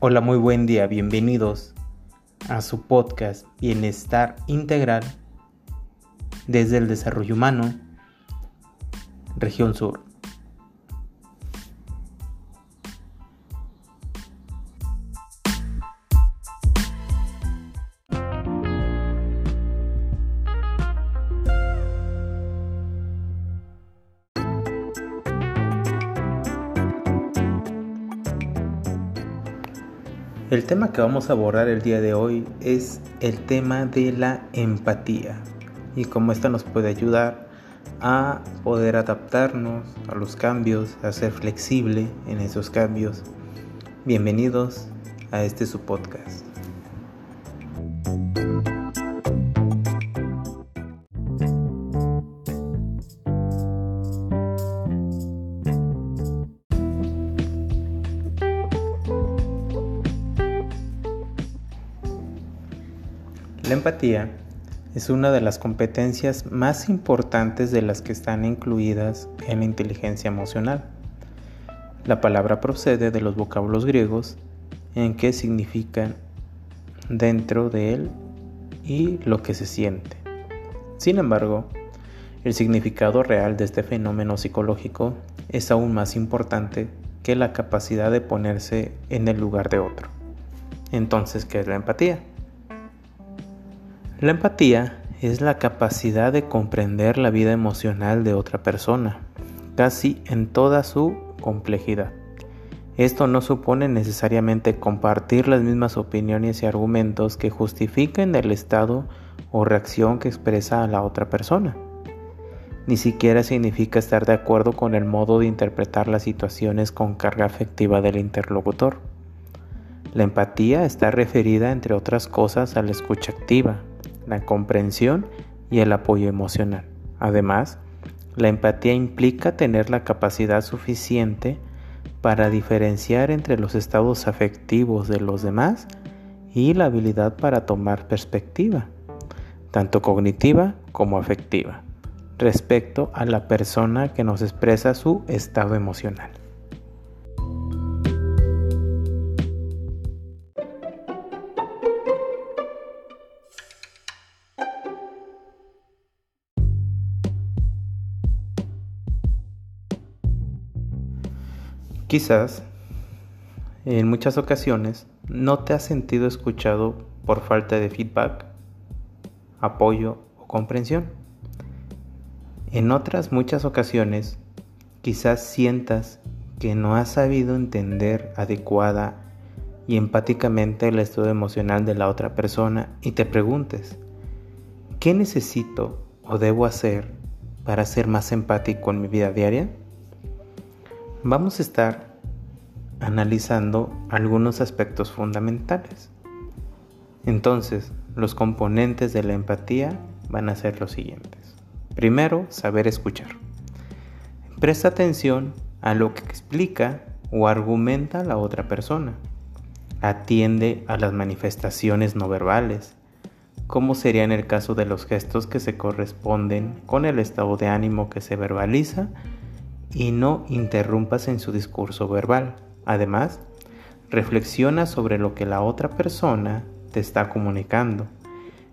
Hola, muy buen día, bienvenidos a su podcast Bienestar Integral desde el Desarrollo Humano, Región Sur. El tema que vamos a abordar el día de hoy es el tema de la empatía y cómo esta nos puede ayudar a poder adaptarnos a los cambios, a ser flexible en esos cambios. Bienvenidos a este su podcast. La empatía es una de las competencias más importantes de las que están incluidas en la inteligencia emocional. La palabra procede de los vocablos griegos en que significan dentro de él y lo que se siente. Sin embargo, el significado real de este fenómeno psicológico es aún más importante que la capacidad de ponerse en el lugar de otro. Entonces, ¿qué es la empatía? La empatía es la capacidad de comprender la vida emocional de otra persona, casi en toda su complejidad. Esto no supone necesariamente compartir las mismas opiniones y argumentos que justifiquen el estado o reacción que expresa a la otra persona. Ni siquiera significa estar de acuerdo con el modo de interpretar las situaciones con carga afectiva del interlocutor. La empatía está referida, entre otras cosas, a la escucha activa, la comprensión y el apoyo emocional. Además, la empatía implica tener la capacidad suficiente para diferenciar entre los estados afectivos de los demás y la habilidad para tomar perspectiva, tanto cognitiva como afectiva, respecto a la persona que nos expresa su estado emocional. Quizás en muchas ocasiones no te has sentido escuchado por falta de feedback, apoyo o comprensión. En otras muchas ocasiones quizás sientas que no has sabido entender adecuada y empáticamente el estado emocional de la otra persona y te preguntes, ¿qué necesito o debo hacer para ser más empático en mi vida diaria? Vamos a estar analizando algunos aspectos fundamentales. Entonces, los componentes de la empatía van a ser los siguientes. Primero, saber escuchar. Presta atención a lo que explica o argumenta la otra persona. Atiende a las manifestaciones no verbales, como sería en el caso de los gestos que se corresponden con el estado de ánimo que se verbaliza y no interrumpas en su discurso verbal. Además, reflexiona sobre lo que la otra persona te está comunicando.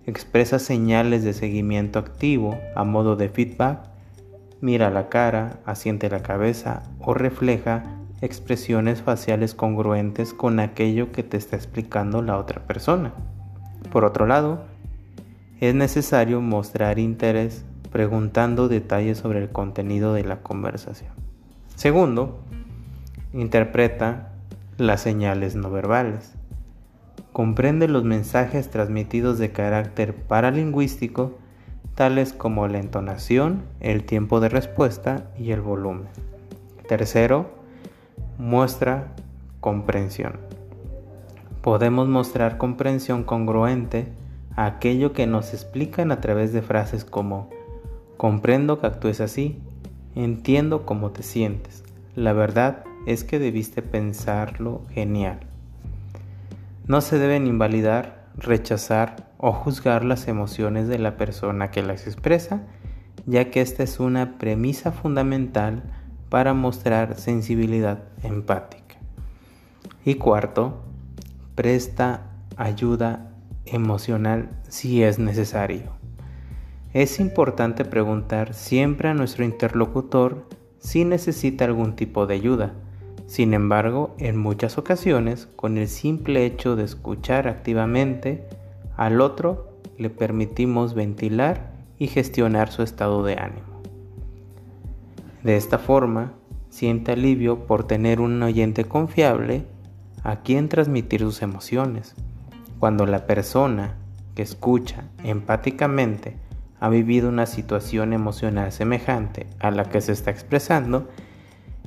Expresa señales de seguimiento activo a modo de feedback. Mira la cara, asiente la cabeza o refleja expresiones faciales congruentes con aquello que te está explicando la otra persona. Por otro lado, es necesario mostrar interés preguntando detalles sobre el contenido de la conversación. Segundo, interpreta las señales no verbales. Comprende los mensajes transmitidos de carácter paralingüístico, tales como la entonación, el tiempo de respuesta y el volumen. Tercero, muestra comprensión. Podemos mostrar comprensión congruente a aquello que nos explican a través de frases como Comprendo que actúes así, entiendo cómo te sientes. La verdad es que debiste pensarlo genial. No se deben invalidar, rechazar o juzgar las emociones de la persona que las expresa, ya que esta es una premisa fundamental para mostrar sensibilidad empática. Y cuarto, presta ayuda emocional si es necesario. Es importante preguntar siempre a nuestro interlocutor si necesita algún tipo de ayuda. Sin embargo, en muchas ocasiones, con el simple hecho de escuchar activamente al otro, le permitimos ventilar y gestionar su estado de ánimo. De esta forma, siente alivio por tener un oyente confiable a quien transmitir sus emociones. Cuando la persona que escucha empáticamente ha vivido una situación emocional semejante a la que se está expresando,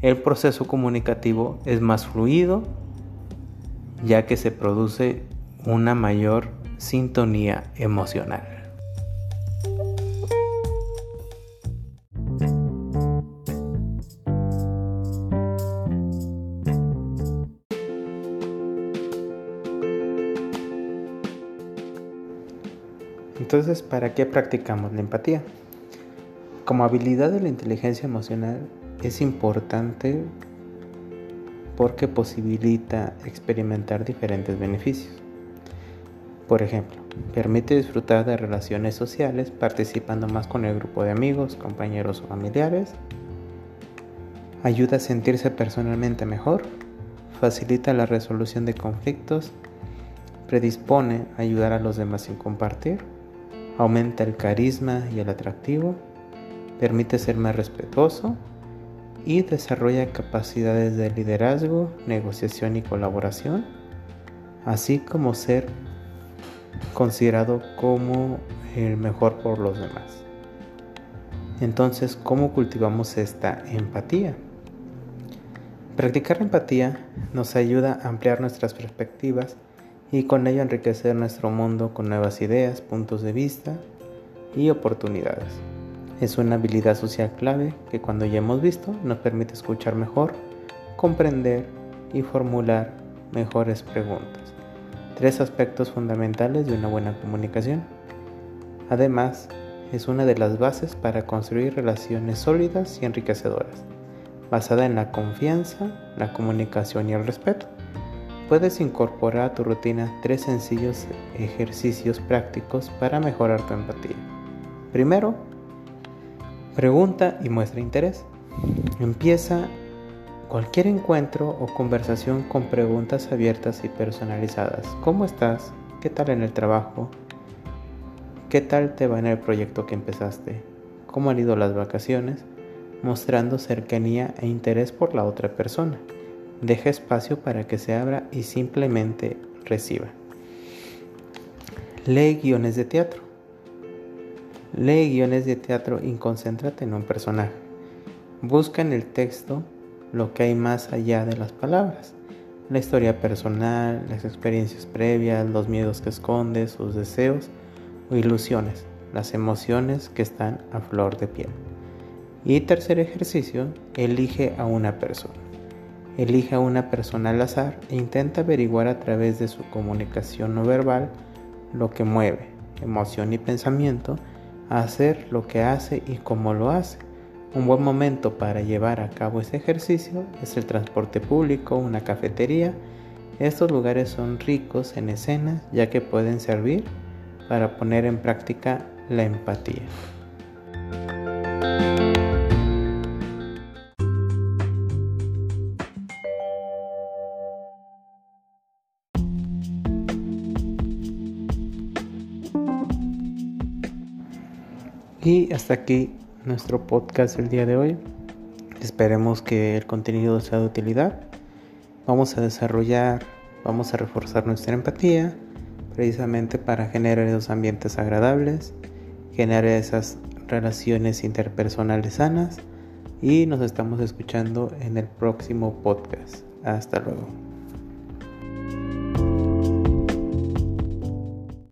el proceso comunicativo es más fluido ya que se produce una mayor sintonía emocional. Entonces, ¿para qué practicamos la empatía? Como habilidad de la inteligencia emocional es importante porque posibilita experimentar diferentes beneficios. Por ejemplo, permite disfrutar de relaciones sociales participando más con el grupo de amigos, compañeros o familiares. Ayuda a sentirse personalmente mejor. Facilita la resolución de conflictos. Predispone a ayudar a los demás sin compartir aumenta el carisma y el atractivo, permite ser más respetuoso y desarrolla capacidades de liderazgo, negociación y colaboración, así como ser considerado como el mejor por los demás. Entonces, ¿cómo cultivamos esta empatía? Practicar empatía nos ayuda a ampliar nuestras perspectivas y con ello enriquecer nuestro mundo con nuevas ideas, puntos de vista y oportunidades. Es una habilidad social clave que cuando ya hemos visto nos permite escuchar mejor, comprender y formular mejores preguntas. Tres aspectos fundamentales de una buena comunicación. Además, es una de las bases para construir relaciones sólidas y enriquecedoras, basada en la confianza, la comunicación y el respeto. Puedes incorporar a tu rutina tres sencillos ejercicios prácticos para mejorar tu empatía. Primero, pregunta y muestra interés. Empieza cualquier encuentro o conversación con preguntas abiertas y personalizadas. ¿Cómo estás? ¿Qué tal en el trabajo? ¿Qué tal te va en el proyecto que empezaste? ¿Cómo han ido las vacaciones? Mostrando cercanía e interés por la otra persona. Deja espacio para que se abra y simplemente reciba. Lee guiones de teatro. Lee guiones de teatro y concéntrate en un personaje. Busca en el texto lo que hay más allá de las palabras. La historia personal, las experiencias previas, los miedos que esconde, sus deseos o ilusiones, las emociones que están a flor de piel. Y tercer ejercicio, elige a una persona. Elige a una persona al azar e intenta averiguar a través de su comunicación no verbal lo que mueve, emoción y pensamiento, a hacer lo que hace y cómo lo hace. Un buen momento para llevar a cabo este ejercicio es el transporte público, una cafetería. Estos lugares son ricos en escenas ya que pueden servir para poner en práctica la empatía. Y hasta aquí nuestro podcast el día de hoy. Esperemos que el contenido sea de utilidad. Vamos a desarrollar, vamos a reforzar nuestra empatía precisamente para generar esos ambientes agradables, generar esas relaciones interpersonales sanas y nos estamos escuchando en el próximo podcast. Hasta luego.